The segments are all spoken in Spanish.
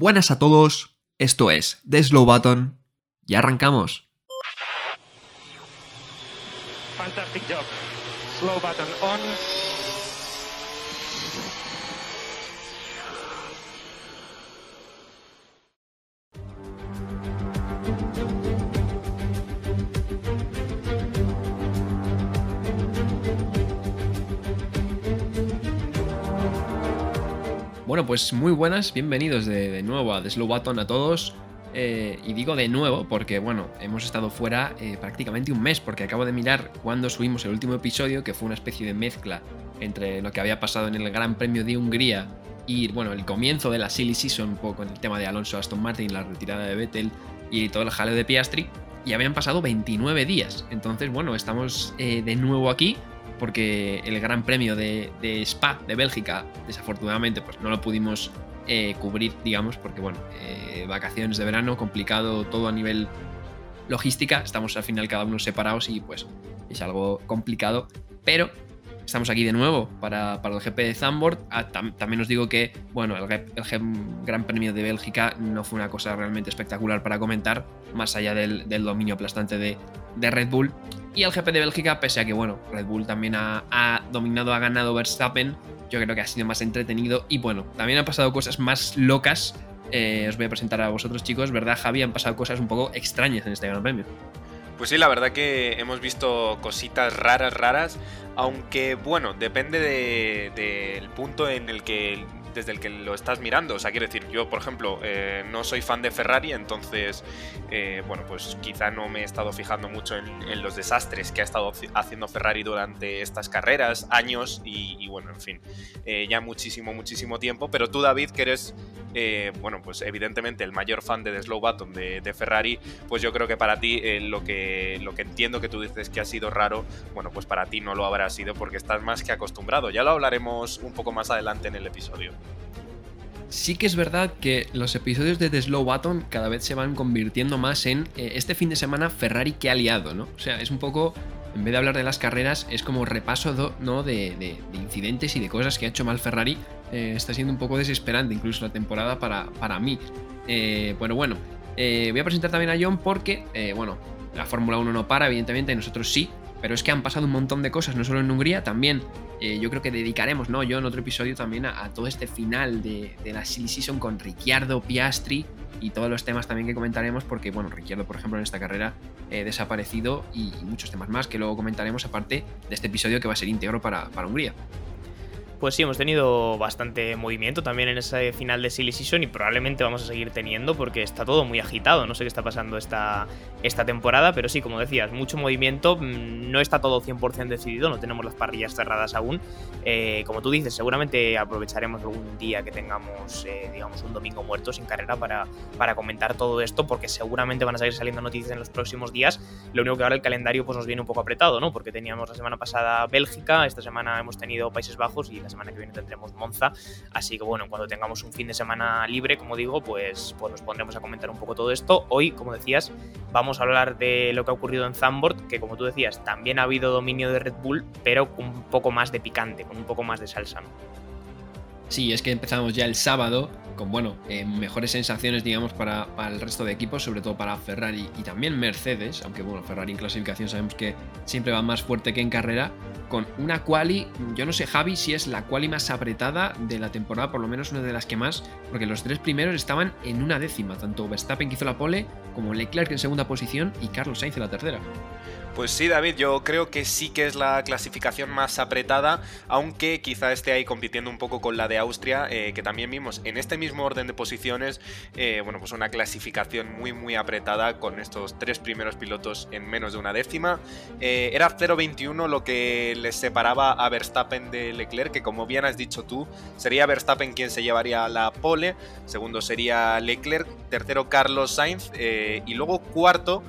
Buenas a todos, esto es The Slow Button. Y arrancamos. Bueno, pues muy buenas, bienvenidos de, nuevo a The Slow Button a todos. Eh, y digo de nuevo porque, bueno, hemos estado fuera eh, prácticamente un mes, porque acabo de mirar cuando subimos el último episodio, que fue una especie de mezcla entre lo que había pasado en el Gran Premio de Hungría y, bueno, el comienzo de la Silly Season, un poco con el tema de Alonso Aston Martin, la retirada de Vettel y todo el jaleo de Piastri, y habían pasado 29 días. Entonces, bueno, estamos eh, de nuevo aquí porque el Gran Premio de, Spa de Bélgica, desafortunadamente, pues no lo pudimos eh, cubrir, digamos, porque bueno, eh, vacaciones de verano, complicado todo a nivel logística, estamos al final cada uno separados y pues es algo complicado, pero estamos aquí de nuevo para, el GP de Zandvoort. Ah, también os digo que, bueno, el, Gran Premio de Bélgica no fue una cosa realmente espectacular para comentar, más allá del, dominio aplastante de, de Red Bull. Y el GP de Bélgica, pese a que, bueno, Red Bull también ha, dominado, ha ganado Verstappen, yo creo que ha sido más entretenido. Y bueno, también han pasado cosas más locas. Eh, os voy a presentar a vosotros, chicos, ¿verdad, Javi? Han pasado cosas un poco extrañas en este Gran Premio. Pues sí, la verdad que hemos visto cositas raras, raras, aunque bueno, depende del punto en el que desde el que lo estás mirando. O sea, quiero decir, yo, por ejemplo, eh, no soy fan de Ferrari, entonces, eh, bueno, pues quizá no me he estado fijando mucho en, los desastres que ha estado haciendo Ferrari durante estas carreras, años y, bueno, en fin, eh, ya muchísimo, muchísimo tiempo. Pero tú, David, que eres, bueno, pues evidentemente el mayor fan de The Slow Button de, de Ferrari, pues yo creo que para ti lo, que, lo que entiendo que tú dices que ha sido raro, bueno, pues para ti no lo habrá sido porque estás más que acostumbrado. Ya lo hablaremos un poco más adelante en el episodio. Sí que es verdad que los episodios de The Slow Button cada vez se van convirtiendo más en eh, este fin de semana Ferrari que ha liado, ¿no? O sea, es un poco, en vez de hablar de las carreras, es como repaso ¿no? De, incidentes y de cosas que ha hecho mal Ferrari. Eh, está siendo un poco desesperante incluso la temporada para, para mí. Eh, bueno, bueno, voy a presentar también a John porque, bueno, la Fórmula 1 no para, evidentemente, nosotros sí, pero es que han pasado un montón de cosas, no solo en Hungría, también eh, yo creo que dedicaremos, ¿no? Yo en otro episodio también a, todo este final de, la Silly Season con Ricciardo, Piastri y todos los temas también que comentaremos, porque, bueno, Ricciardo, por ejemplo, en esta carrera eh, desaparecido y, muchos temas más que luego comentaremos, aparte de este episodio que va a ser íntegro para, para Hungría. Pues sí, hemos tenido bastante movimiento también en ese final de Silly Season y probablemente vamos a seguir teniendo porque está todo muy agitado. No sé qué está pasando esta, esta temporada, pero sí, como decías, mucho movimiento. Mm, no está todo 100% decidido, no tenemos las parrillas cerradas aún. Eh, como tú dices, seguramente aprovecharemos algún día que tengamos, eh, digamos, un domingo muerto sin carrera para, para comentar todo esto porque seguramente van a seguir saliendo noticias en los próximos días. Lo único que ahora el calendario pues, nos viene un poco apretado, ¿no? Porque teníamos la semana pasada Bélgica, esta semana hemos tenido Países Bajos y semana que viene tendremos Monza. Así que bueno, cuando tengamos un fin de semana libre, como digo, pues, pues nos pondremos a comentar un poco todo esto. Hoy, como decías, vamos a hablar de lo que ha ocurrido en Zandvoort, que como tú decías, también ha habido dominio de Red Bull, pero un poco más de picante, con un poco más de salsa. ¿no? Sí, es que empezamos ya el sábado con bueno, eh, mejores sensaciones, digamos, para, el resto de equipos, sobre todo para Ferrari y también Mercedes, aunque bueno, Ferrari en clasificación sabemos que siempre va más fuerte que en carrera, con una quali, yo no sé Javi si es la quali más apretada de la temporada, por lo menos una de las que más, porque los tres primeros estaban en una décima, tanto Verstappen que hizo la pole, como Leclerc en segunda posición y Carlos Sainz en la tercera. Pues sí, David, yo creo que sí que es la clasificación más apretada, aunque quizá esté ahí compitiendo un poco con la de Austria, eh, que también vimos en este mismo orden de posiciones, eh, bueno, pues una clasificación muy, muy apretada con estos tres primeros pilotos en menos de una décima. Eh, era 0.21 lo que les separaba a Verstappen de Leclerc, que como bien has dicho tú, sería Verstappen quien se llevaría la pole, segundo sería Leclerc, tercero Carlos Sainz y luego cuarto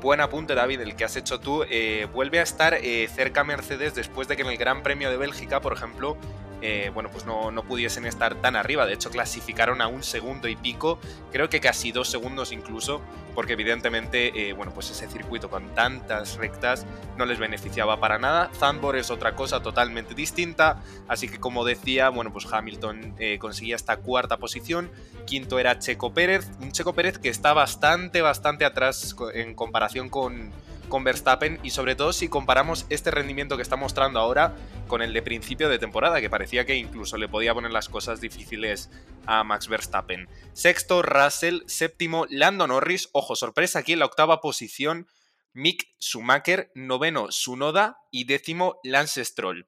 buen apunte, David, el que has hecho tú. Eh, vuelve a estar eh, cerca Mercedes después de que en el Gran Premio de Bélgica, por ejemplo, eh, bueno, pues no, no, pudiesen estar tan arriba. De hecho, clasificaron a un segundo y pico, creo que casi dos segundos incluso, porque evidentemente, eh, bueno, pues ese circuito con tantas rectas no les beneficiaba para nada. Zandvoort es otra cosa totalmente distinta, así que como decía, bueno, pues Hamilton eh, conseguía esta cuarta posición. Quinto era Checo Pérez, un Checo Pérez que está bastante, bastante atrás en comparación con con Verstappen y sobre todo si comparamos este rendimiento que está mostrando ahora con el de principio de temporada, que parecía que incluso le podía poner las cosas difíciles a Max Verstappen. Sexto, Russell. Séptimo, Lando Norris. Ojo, sorpresa aquí en la octava posición. Mick Schumacher. Noveno, Sunoda. Y décimo, Lance Stroll.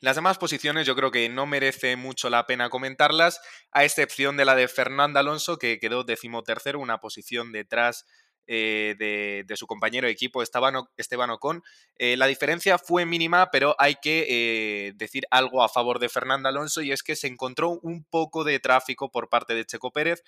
Las demás posiciones yo creo que no merece mucho la pena comentarlas, a excepción de la de Fernando Alonso, que quedó decimotercero, una posición detrás eh, de, su compañero de equipo Esteban, Ocon. Eh, la diferencia fue mínima, pero hay que eh, decir algo a favor de Fernando Alonso y es que se encontró un poco de tráfico por parte de Checo Pérez.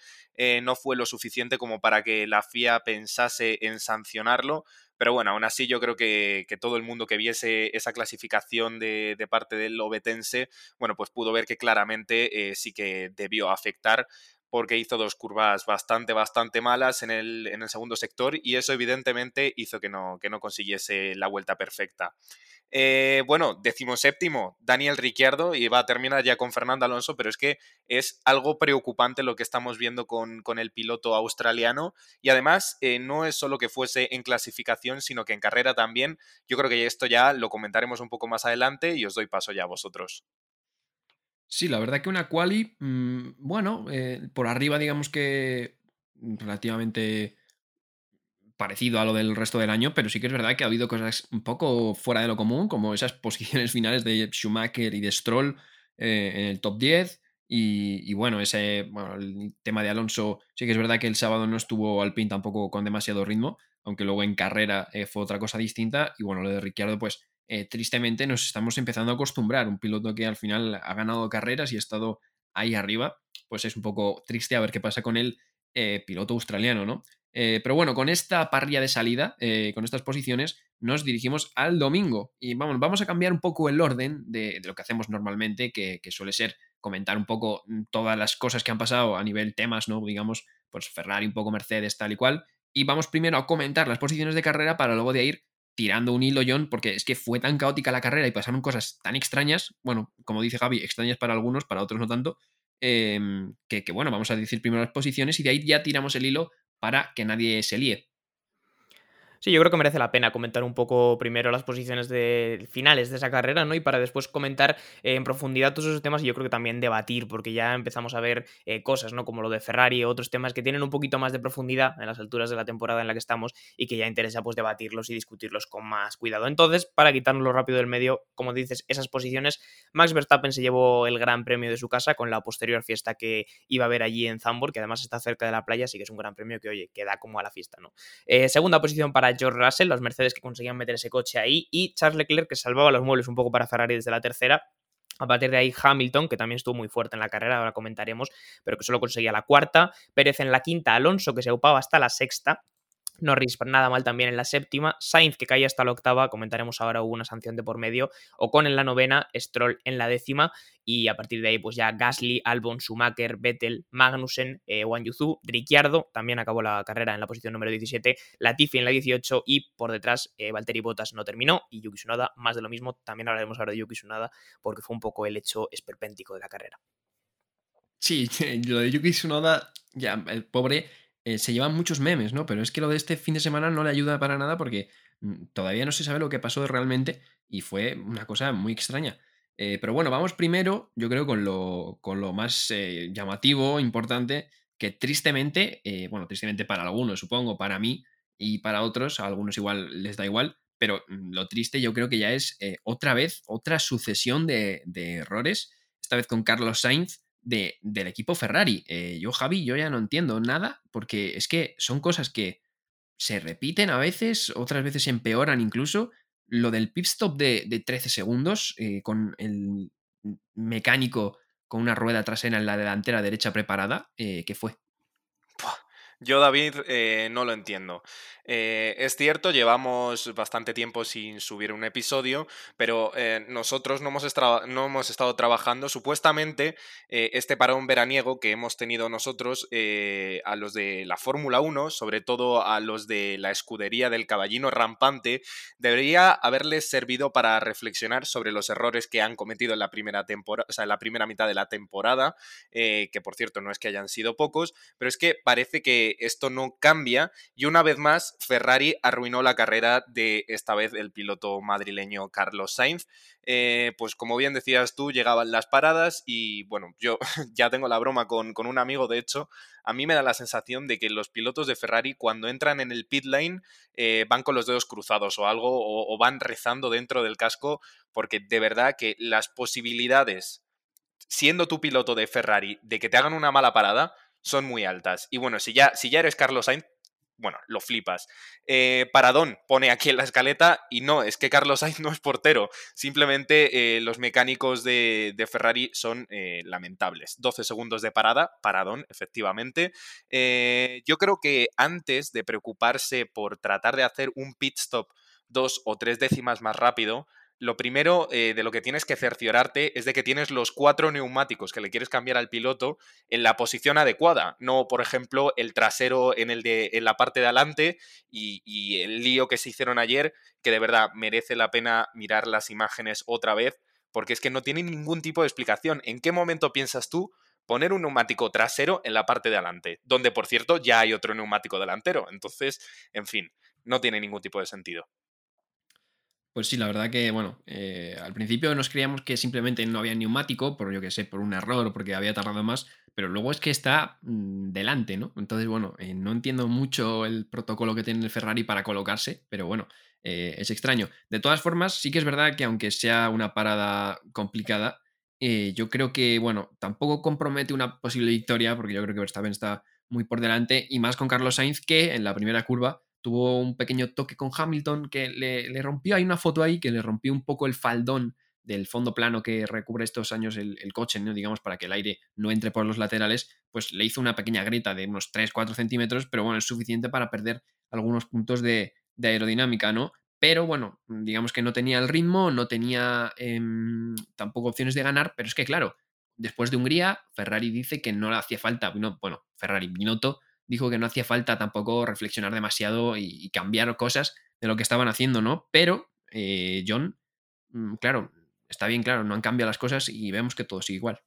no fue lo suficiente como para que la FIA pensase en sancionarlo. Pero bueno, aún así yo creo que, todo el mundo que viese esa clasificación de, de, parte del obetense, bueno, pues pudo ver que claramente sí que debió afectar porque hizo dos curvas bastante, bastante malas en el, en el segundo sector y eso evidentemente hizo que no, que no consiguiese la vuelta perfecta. Eh, bueno, séptimo, Daniel Ricciardo, y va a terminar ya con Fernando Alonso, pero es que es algo preocupante lo que estamos viendo con, con el piloto australiano. Y además, eh, no es solo que fuese en clasificación, sino que en carrera también. Yo creo que esto ya lo comentaremos un poco más adelante y os doy paso ya a vosotros. Sí, la verdad que una quali, mm, bueno, eh, por arriba digamos que relativamente parecido a lo del resto del año, pero sí que es verdad que ha habido cosas un poco fuera de lo común, como esas posiciones finales de Schumacher y de Stroll eh, en el top 10. Y, bueno, ese el tema de Alonso, sí que es verdad que el sábado no estuvo al pin tampoco con demasiado ritmo, aunque luego en carrera eh, fue otra cosa distinta. Y bueno, lo de Ricciardo, pues eh, tristemente nos estamos empezando a acostumbrar. Un piloto que al final ha ganado carreras y ha estado ahí arriba, pues es un poco triste a ver qué pasa con el eh, piloto australiano, ¿no? Eh, pero bueno, con esta parrilla de salida, con estas posiciones, nos dirigimos al domingo. Y vamos, vamos a cambiar un poco el orden de, lo que hacemos normalmente, que, que, suele ser comentar un poco mm, todas las cosas que han pasado a nivel temas, ¿no? Digamos, pues Ferrari, un poco Mercedes, tal y cual. Y vamos primero a comentar las posiciones de carrera para luego de ir tirando un hilo, John, porque es que fue tan caótica la carrera y pasaron cosas tan extrañas, bueno, como dice Javi, extrañas para algunos, para otros no tanto, em, que, que, bueno, vamos a decir primero las posiciones y de ahí ya tiramos el hilo para que nadie se líe. Sí, yo creo que merece la pena comentar un poco primero las posiciones de finales de esa carrera, ¿no? Y para después comentar en profundidad todos esos temas y yo creo que también debatir, porque ya empezamos a ver eh, cosas, ¿no? Como lo de Ferrari, otros temas que tienen un poquito más de profundidad en las alturas de la temporada en la que estamos y que ya interesa pues debatirlos y discutirlos con más cuidado. Entonces, para quitárnoslo rápido del medio, como dices, esas posiciones, Max Verstappen se llevó el gran premio de su casa con la posterior fiesta que iba a haber allí en Zambor, que además está cerca de la playa, así que es un gran premio que, oye, queda como a la fiesta, ¿no? Eh, segunda posición para George Russell, las Mercedes que conseguían meter ese coche ahí, y Charles Leclerc que salvaba los muebles un poco para Ferrari desde la tercera. A partir de ahí Hamilton, que también estuvo muy fuerte en la carrera, ahora comentaremos, pero que solo conseguía la cuarta. Pérez en la quinta, Alonso que se ocupaba hasta la sexta. Norris nada mal también en la séptima, Sainz que caía hasta la octava, comentaremos ahora hubo una sanción de por medio, Ocon en la novena, Stroll en la décima y a partir de ahí pues ya Gasly, Albon, Schumacher, Vettel, Magnussen, eh, Wang Yuzu, Ricciardo también acabó la carrera en la posición número 17, Latifi en la 18 y por detrás eh, Valtteri Bottas no terminó y Yuki Tsunoda más de lo mismo, también hablaremos ahora de Yuki Tsunoda porque fue un poco el hecho esperpéntico de la carrera. Sí, lo de Yuki Tsunoda, ya, el pobre eh, se llevan muchos memes, ¿no? Pero es que lo de este fin de semana no le ayuda para nada porque mm, todavía no se sabe lo que pasó realmente y fue una cosa muy extraña. Eh, pero bueno, vamos primero, yo creo, con lo, con lo más eh, llamativo, importante, que tristemente, bueno, tristemente para algunos, supongo, para mí y para otros, a algunos igual les da igual, pero mm, lo triste yo creo que ya es otra vez, otra sucesión de, de errores, esta vez con Carlos Sainz, del equipo Ferrari. Eh, yo, Javi, yo ya no entiendo nada, porque es que son cosas que se repiten a veces, otras veces empeoran incluso. Lo del pit stop de, 13 segundos, eh, con el mecánico con una rueda trasera en la delantera derecha preparada, eh, ¿qué fue? Yo, David, eh, no lo entiendo. Eh, es cierto, llevamos bastante tiempo sin subir un episodio, pero eh, nosotros no hemos, no hemos, estado trabajando. Supuestamente, este parón veraniego que hemos tenido nosotros a los de la Fórmula 1, sobre todo a los de la escudería del caballino rampante, debería haberles servido para reflexionar sobre los errores que han cometido en la primera temporada, o sea, en la primera mitad de la temporada, que por cierto no es que hayan sido pocos, pero es que parece que esto no cambia y una vez más Ferrari arruinó la carrera de esta vez el piloto madrileño Carlos Sainz. Eh, pues como bien decías tú, llegaban las paradas y bueno, yo ya tengo la broma con, un amigo, de hecho, a mí me da la sensación de que los pilotos de Ferrari cuando entran en el pit lane eh, van con los dedos cruzados o algo o van rezando dentro del casco porque de verdad que las posibilidades siendo tu piloto de Ferrari de que te hagan una mala parada son muy altas. Y bueno, si ya, si ya eres Carlos Sainz, bueno, lo flipas. Eh, Paradón pone aquí en la escaleta y no, es que Carlos Sainz no es portero. Simplemente eh, los mecánicos de, Ferrari son eh, lamentables. 12 segundos de parada, Paradón, efectivamente. yo creo que antes de preocuparse por tratar de hacer un pit stop dos o tres décimas más rápido, lo primero eh, de lo que tienes que cerciorarte es de que tienes los cuatro neumáticos que le quieres cambiar al piloto en la posición adecuada, no, por ejemplo, el trasero en, el de, en la parte de adelante y, y el lío que se hicieron ayer, que de verdad merece la pena mirar las imágenes otra vez, porque es que no tiene ningún tipo de explicación. ¿En qué momento piensas tú poner un neumático trasero en la parte de adelante? Donde, por cierto, ya hay otro neumático delantero. Entonces, en fin, no tiene ningún tipo de sentido. Pues sí, la verdad que, bueno, eh, al principio nos creíamos que simplemente no había neumático, por yo que sé, por un error o porque había tardado más, pero luego es que está mm, delante, ¿no? Entonces, bueno, eh, no entiendo mucho el protocolo que tiene el Ferrari para colocarse, pero bueno, eh, es extraño. De todas formas, sí que es verdad que aunque sea una parada complicada, yo creo que, bueno, tampoco compromete una posible victoria, porque yo creo que Verstappen está muy por delante, y más con Carlos Sainz, que en la primera curva tuvo un pequeño toque con Hamilton que le, rompió, hay una foto ahí que le rompió un poco el faldón del fondo plano que recubre estos años el, coche, ¿no? digamos, para que el aire no entre por los laterales, pues le hizo una pequeña grieta de unos 3-4 centímetros, pero bueno, es suficiente para perder algunos puntos de, aerodinámica, ¿no? Pero bueno, digamos que no tenía el ritmo, no tenía em, tampoco opciones de ganar, pero es que claro, después de Hungría, Ferrari dice que no le hacía falta, bueno, Ferrari, Binotto dijo que no hacía falta tampoco reflexionar demasiado y, cambiar cosas de lo que estaban haciendo, ¿no? Pero eh, John, mm, claro, está bien claro, no han cambiado las cosas y vemos que todo sigue igual.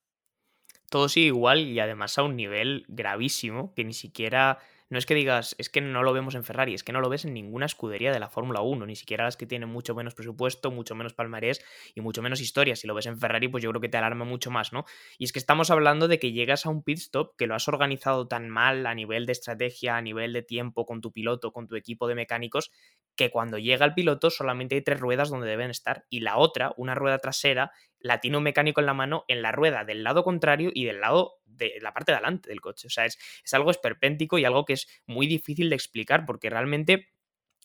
Todo sigue igual y además a un nivel gravísimo que ni siquiera no es que digas, es que no lo vemos en Ferrari, es que no lo ves en ninguna escudería de la Fórmula 1, ni siquiera las que tienen mucho menos presupuesto, mucho menos palmarés y mucho menos historia. Si lo ves en Ferrari, pues yo creo que te alarma mucho más, ¿no? Y es que estamos hablando de que llegas a un pit stop que lo has organizado tan mal a nivel de estrategia, a nivel de tiempo con tu piloto, con tu equipo de mecánicos, que cuando llega el piloto solamente hay tres ruedas donde deben estar y la otra, una rueda trasera, la tiene un mecánico en la mano en la rueda del lado contrario y del lado de la parte de adelante del coche. O sea, es, es algo esperpéntico y algo que es muy difícil de explicar porque realmente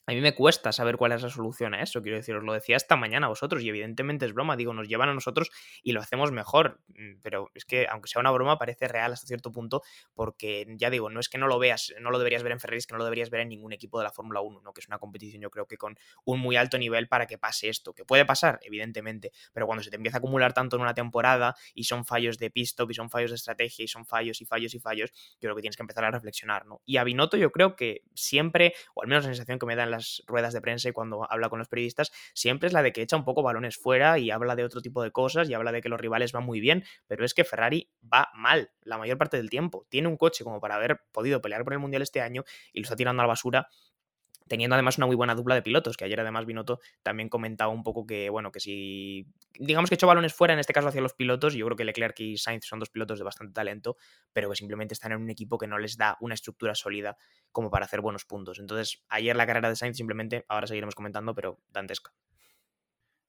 a mí me cuesta saber cuál es la solución a eso, quiero decir, os lo decía esta mañana a vosotros y evidentemente es broma, digo, nos llevan a nosotros y lo hacemos mejor, mm, pero es que aunque sea una broma parece real hasta cierto punto porque ya digo, no es que no lo veas, no lo deberías ver en Ferrari, es que no lo deberías ver en ningún equipo de la Fórmula 1, ¿no? que es una competición yo creo que con un muy alto nivel para que pase esto, que puede pasar, evidentemente, pero cuando se te empieza a acumular tanto en una temporada y son fallos de pit stop y son fallos de estrategia y son fallos y fallos y fallos, yo creo que tienes que empezar a reflexionar, ¿no? Y a Binotto yo creo que siempre, o al menos la sensación que me dan las ruedas de prensa, y cuando habla con los periodistas, siempre es la de que echa un poco balones fuera y habla de otro tipo de cosas y habla de que los rivales van muy bien, pero es que Ferrari va mal la mayor parte del tiempo. Tiene un coche como para haber podido pelear por el Mundial este año y lo está tirando a la basura teniendo además una muy buena dupla de pilotos, que ayer además Binotto también comentaba un poco que, bueno, que si, digamos que echó balones fuera, en este caso hacia los pilotos, yo creo que Leclerc y Sainz son dos pilotos de bastante talento, pero que simplemente están en un equipo que no les da una estructura sólida como para hacer buenos puntos. Entonces, ayer la carrera de Sainz simplemente, ahora seguiremos comentando, pero dantesca.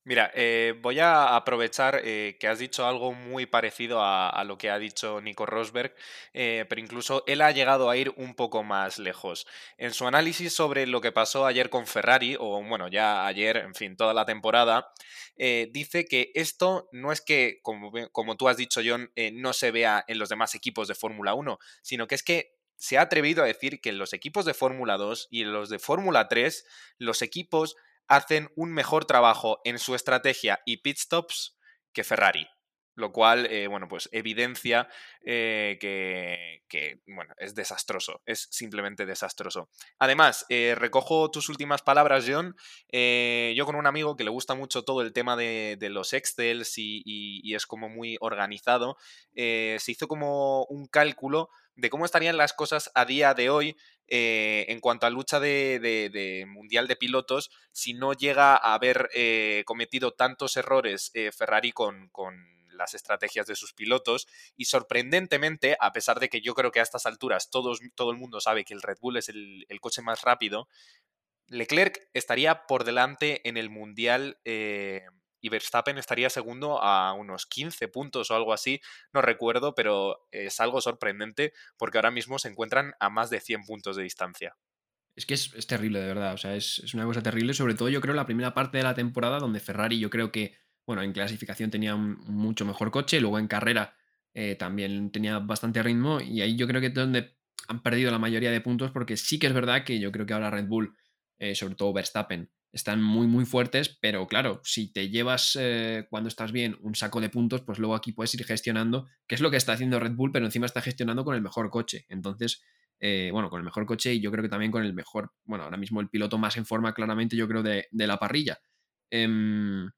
Mira, eh, voy a aprovechar eh, que has dicho algo muy parecido a, lo que ha dicho Nico Rosberg, eh, pero incluso él ha llegado a ir un poco más lejos. En su análisis sobre lo que pasó ayer con Ferrari, o bueno, ya ayer, en fin, toda la temporada, dice que esto no es que, como, como tú has dicho, John, no se vea en los demás equipos de Fórmula 1, sino que es que se ha atrevido a decir que en los equipos de Fórmula 2 y en los de Fórmula 3, los equipos hacen un mejor trabajo en su estrategia y pit stops que Ferrari lo cual, eh, bueno, pues evidencia eh, que, bueno, es desastroso, es simplemente desastroso. Además, eh, recojo tus últimas palabras, John. yo con un amigo que le gusta mucho todo el tema de, los Excels y, es como muy organizado, se hizo como un cálculo de cómo estarían las cosas a día de hoy en cuanto a lucha de, mundial de pilotos si no llega a haber cometido tantos errores Ferrari con las estrategias de sus pilotos y sorprendentemente, a pesar de que yo creo que a estas alturas todos, todo el mundo sabe que el Red Bull es el, coche más rápido, Leclerc estaría por delante en el Mundial eh, y Verstappen estaría segundo a unos 15 puntos o algo así, no recuerdo, pero es algo sorprendente porque ahora mismo se encuentran a más de 100 puntos de distancia. Es que es, terrible, de verdad. O sea, es, es, una cosa terrible. Sobre todo, yo creo, la primera parte de la temporada donde Ferrari, yo creo que bueno, en clasificación tenía un mucho mejor coche, luego en carrera eh, también tenía bastante ritmo y ahí yo creo que es donde han perdido la mayoría de puntos porque sí que es verdad que yo creo que ahora Red Bull, eh, sobre todo Verstappen, están muy muy fuertes, pero claro, si te llevas eh, cuando estás bien un saco de puntos, pues luego aquí puedes ir gestionando, que es lo que está haciendo Red Bull, pero encima está gestionando con el mejor coche. Entonces, bueno, con el mejor coche y yo creo que también con el mejor, bueno, ahora mismo el piloto más en forma claramente yo creo de, de la parrilla. Em,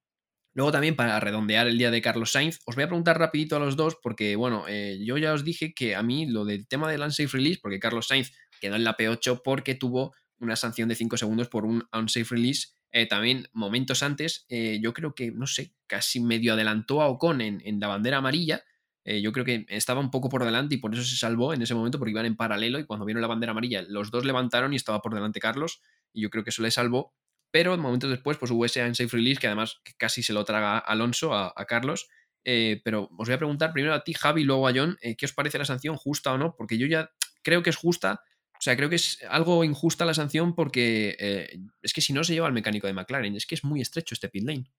Luego también para redondear el día de Carlos Sainz, os voy a preguntar rapidito a los dos porque, bueno, eh, yo ya os dije que a mí lo del tema del unsafe release, porque Carlos Sainz quedó en la P8 porque tuvo una sanción de 5 segundos por un unsafe release. Eh, también momentos antes, eh, yo creo que, no sé, casi medio adelantó a Ocon en, en la bandera amarilla. yo creo que estaba un poco por delante y por eso se salvó en ese momento porque iban en paralelo y cuando vieron la bandera amarilla los dos levantaron y estaba por delante Carlos y yo creo que eso le salvó pero momentos después pues hubo ese unsafe release que además casi se lo traga Alonso a, Carlos. Eh, pero os voy a preguntar primero a ti, Javi, luego a John, eh, ¿qué os parece la sanción justa o no? Porque yo ya creo que es justa, o sea, creo que es algo injusta la sanción porque eh, es que si no se lleva al mecánico de McLaren, es que es muy estrecho este pit lane.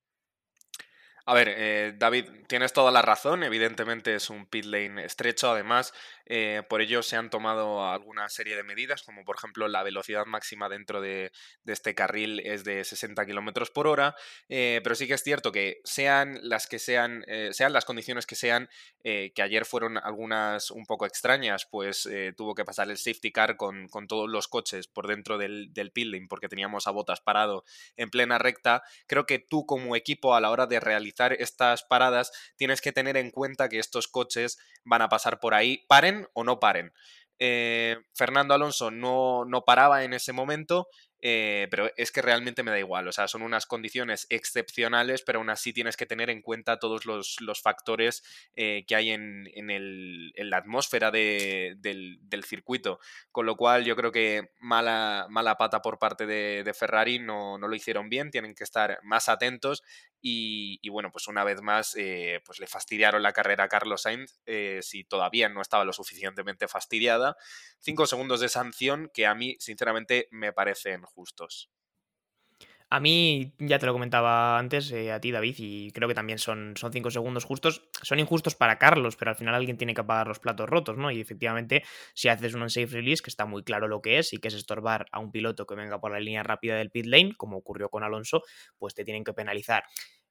A ver, David, tienes toda la razón. Evidentemente es un pit lane estrecho. Además, eh, por ello se han tomado alguna serie de medidas, como por ejemplo la velocidad máxima dentro de, este carril es de 60 kilómetros por hora. Eh, pero sí que es cierto que sean las que sean, sean las condiciones que sean, que ayer fueron algunas un poco extrañas, pues tuvo que pasar el safety car con, todos los coches por dentro del, del lane, porque teníamos a botas parado en plena recta. Creo que tú, como equipo, a la hora de realizar estas paradas, tienes que tener en cuenta que estos coches van a pasar por ahí, paren o no paren. Eh, Fernando Alonso no, no paraba en ese momento eh, pero es que realmente me da igual, o sea, son unas condiciones excepcionales, pero aún así tienes que tener en cuenta todos los, factores eh, que hay en, la atmósfera del, circuito, con lo cual yo creo que mala, mala pata por parte de, Ferrari, no, lo hicieron bien, tienen que estar más atentos y, bueno, pues una vez más, eh, pues le fastidiaron la carrera a Carlos Sainz, si todavía no estaba lo suficientemente fastidiada. Cinco segundos de sanción que a mí, sinceramente, me parecen justos. A mí, ya te lo comentaba antes, eh, a ti David, y creo que también son, son cinco segundos justos. Son injustos para Carlos, pero al final alguien tiene que pagar los platos rotos, ¿no? Y efectivamente, si haces un unsafe release, que está muy claro lo que es, y que es estorbar a un piloto que venga por la línea rápida del pit lane, como ocurrió con Alonso, pues te tienen que penalizar.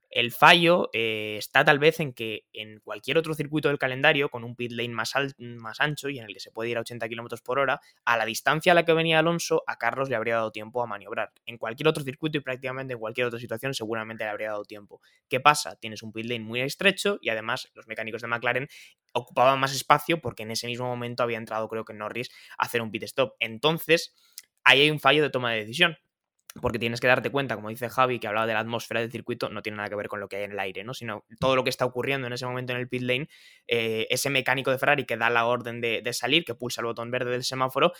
El fallo eh, está tal vez en que en cualquier otro circuito del calendario, con un pit lane más, más ancho y en el que se puede ir a 80 km por hora, a la distancia a la que venía Alonso, a Carlos le habría dado tiempo a maniobrar. En cualquier otro circuito y prácticamente en cualquier otra situación, seguramente le habría dado tiempo. ¿Qué pasa? Tienes un pit lane muy estrecho y además los mecánicos de McLaren ocupaban más espacio porque en ese mismo momento había entrado, creo que Norris, a hacer un pit stop. Entonces, ahí hay un fallo de toma de decisión porque tienes que darte cuenta, como dice Javi, que hablaba de la atmósfera del circuito, no tiene nada que ver con lo que hay en el aire, ¿no? Sino todo lo que está ocurriendo en ese momento en el pit lane, eh, ese mecánico de Ferrari que da la orden de, salir, que pulsa el botón verde del semáforo,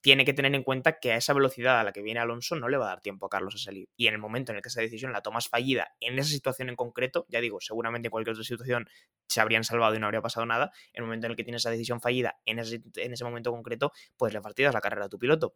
tiene que tener en cuenta que a esa velocidad a la que viene Alonso no le va a dar tiempo a Carlos a salir. Y en el momento en el que esa decisión la tomas fallida en esa situación en concreto, ya digo, seguramente en cualquier otra situación se habrían salvado y no habría pasado nada. En el momento en el que tienes esa decisión fallida en ese, en ese momento concreto, pues le partidas la carrera a tu piloto.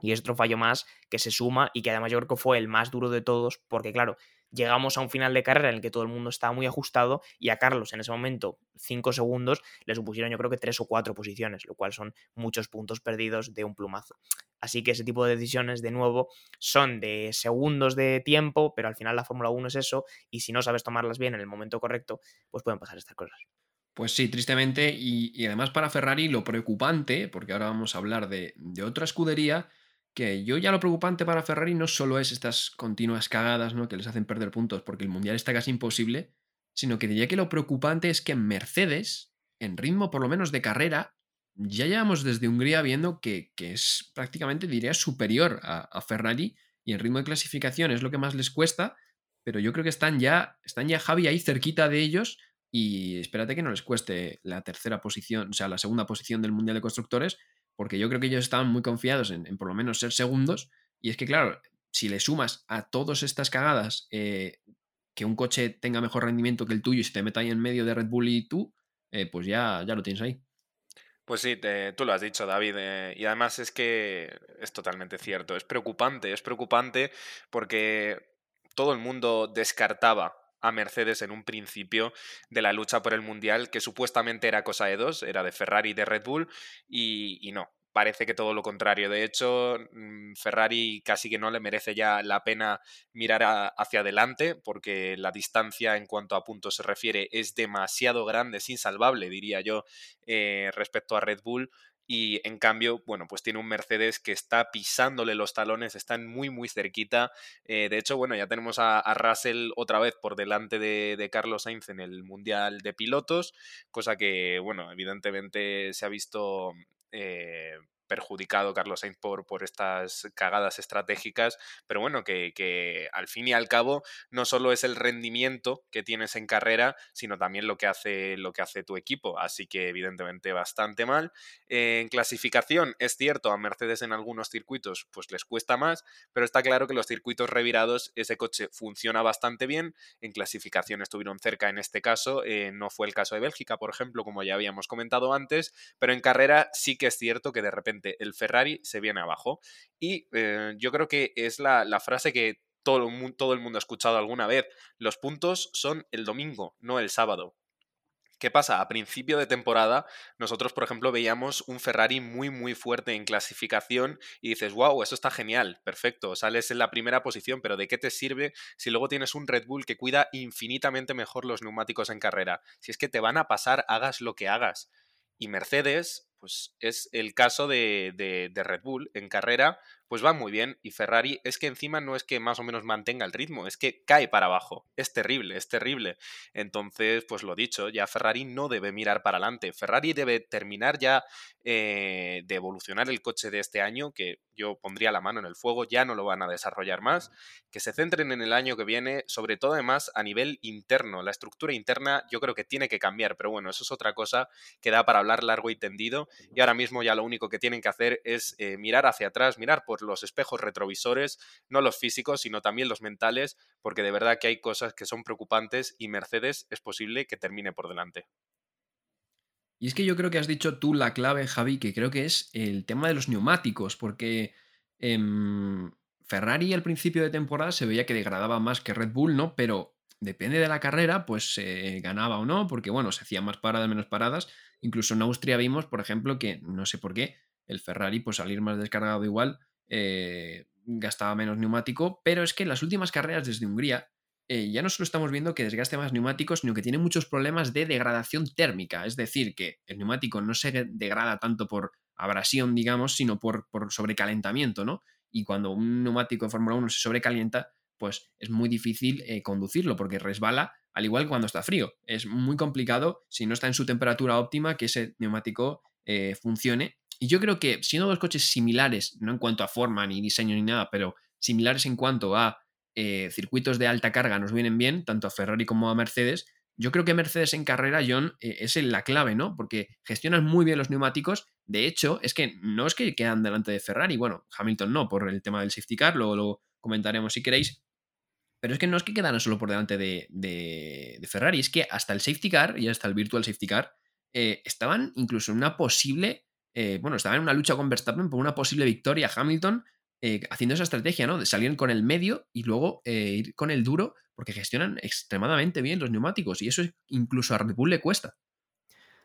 Y es otro fallo más que se suma y que además yo creo que fue el más duro de todos, porque claro, llegamos a un final de carrera en el que todo el mundo estaba muy ajustado y a Carlos en ese momento, cinco segundos, le supusieron yo creo que tres o cuatro posiciones, lo cual son muchos puntos perdidos de un plumazo. Así que ese tipo de decisiones, de nuevo, son de segundos de tiempo, pero al final la Fórmula 1 es eso, y si no sabes tomarlas bien en el momento correcto, pues pueden pasar estas cosas. Pues sí, tristemente, y, además para Ferrari lo preocupante, porque ahora vamos a hablar de, de otra escudería, que yo ya lo preocupante para Ferrari no solo es estas continuas cagadas ¿no? que les hacen perder puntos porque el mundial está casi imposible, sino que diría que lo preocupante es que Mercedes, en ritmo por lo menos de carrera, ya llevamos desde Hungría viendo que, es prácticamente, diría, superior a, Ferrari y en ritmo de clasificación es lo que más les cuesta, pero yo creo que están ya, están ya Javi ahí cerquita de ellos y espérate que no les cueste la tercera posición, o sea, la segunda posición del Mundial de Constructores, porque yo creo que ellos estaban muy confiados en, por lo menos ser segundos, y es que claro, si le sumas a todas estas cagadas eh, que un coche tenga mejor rendimiento que el tuyo y se te meta ahí en medio de Red Bull y tú, eh, pues ya, ya lo tienes ahí. Pues sí, tú lo has dicho, David, eh, y además es que es totalmente cierto, es preocupante, es preocupante porque todo el mundo descartaba a Mercedes en un principio de la lucha por el Mundial, que supuestamente era cosa de dos, era de Ferrari y de Red Bull, y, no, parece que todo lo contrario. De hecho, mm, Ferrari casi que no le merece ya la pena mirar hacia adelante, porque la distancia en cuanto a puntos se refiere es demasiado grande, es insalvable, diría yo, eh, respecto a Red Bull. Y en cambio, bueno, pues tiene un Mercedes que está pisándole los talones, están muy, muy cerquita. Eh, de hecho, bueno, ya tenemos a, Russell otra vez por delante de, Carlos Sainz en el Mundial de Pilotos, cosa que, bueno, evidentemente se ha visto eh, perjudicado Carlos Sainz por, por estas cagadas estratégicas, pero bueno, que, al fin y al cabo no solo es el rendimiento que tienes en carrera, sino también lo que hace, lo que hace tu equipo, así que evidentemente bastante mal. en clasificación, es cierto, a Mercedes en algunos circuitos pues les cuesta más, pero está claro que los circuitos revirados ese coche funciona bastante bien, en clasificación estuvieron cerca en este caso, eh, no fue el caso de Bélgica, por ejemplo, como ya habíamos comentado antes, pero en carrera sí que es cierto que de repente el Ferrari se viene abajo. Y eh, yo creo que es la, frase que todo todo el mundo ha escuchado alguna vez. Los puntos son el domingo, no el sábado. ¿Qué pasa? A principio de temporada, nosotros, por ejemplo, veíamos un Ferrari muy, muy fuerte en clasificación y dices, wow, eso está genial, perfecto, sales en la primera posición, pero ¿de qué te sirve si luego tienes un Red Bull que cuida infinitamente mejor los neumáticos en carrera? Si es que te van a pasar, hagas lo que hagas. Y Mercedes, pues es el caso de, de, Red Bull en carrera, pues va muy bien. Y Ferrari es que encima no es que más o menos mantenga el ritmo, es que cae para abajo. Es terrible, es terrible. Entonces, pues lo dicho, ya Ferrari no debe mirar para adelante. Ferrari debe terminar ya eh, de evolucionar el coche de este año, que yo pondría la mano en el fuego, ya no lo van a desarrollar más. Que se centren en el año que viene, sobre todo además a nivel interno. La estructura interna yo creo que tiene que cambiar, pero bueno, eso es otra cosa que da para hablar largo y tendido. Y ahora mismo ya lo único que tienen que hacer es eh, mirar hacia atrás, mirar por los espejos retrovisores, no los físicos, sino también los mentales, porque de verdad que hay cosas que son preocupantes y Mercedes es posible que termine por delante. Y es que yo creo que has dicho tú la clave, Javi, que creo que es el tema de los neumáticos, porque em, Ferrari al principio de temporada se veía que degradaba más que Red Bull, ¿no? Pero depende de la carrera, pues se ganaba o no, porque bueno, se hacían más paradas, menos paradas. Incluso en Austria vimos, por ejemplo, que no sé por qué, el Ferrari, pues salir más descargado igual, eh, gastaba menos neumático, pero es que en las últimas carreras desde Hungría eh, ya no solo estamos viendo que desgaste más neumáticos, sino que tiene muchos problemas de degradación térmica, es decir, que el neumático no se degrada tanto por abrasión, digamos, sino por, por sobrecalentamiento, ¿no? Y cuando un neumático de Fórmula 1 se sobrecalienta, pues es muy difícil eh, conducirlo porque resbala, al igual que cuando está frío. Es muy complicado, si no está en su temperatura óptima, que ese neumático funcione y yo creo que siendo dos coches similares, no en cuanto a forma ni diseño ni nada, pero similares en cuanto a eh, circuitos de alta carga nos vienen bien, tanto a Ferrari como a Mercedes, yo creo que Mercedes en carrera, John, eh, es la clave, ¿no? Porque gestionan muy bien los neumáticos. De hecho, es que no es que quedan delante de Ferrari, bueno, Hamilton no, por el tema del safety car, luego lo comentaremos si queréis. Pero es que no es que quedaran solo por delante de, de, Ferrari, es que hasta el safety car y hasta el virtual safety car eh, estaban incluso en una posible eh, bueno, estaba en una lucha con Verstappen por una posible victoria. Hamilton eh, haciendo esa estrategia, ¿no? De salir con el medio y luego eh, ir con el duro, porque gestionan extremadamente bien los neumáticos y eso incluso a Red Bull le cuesta.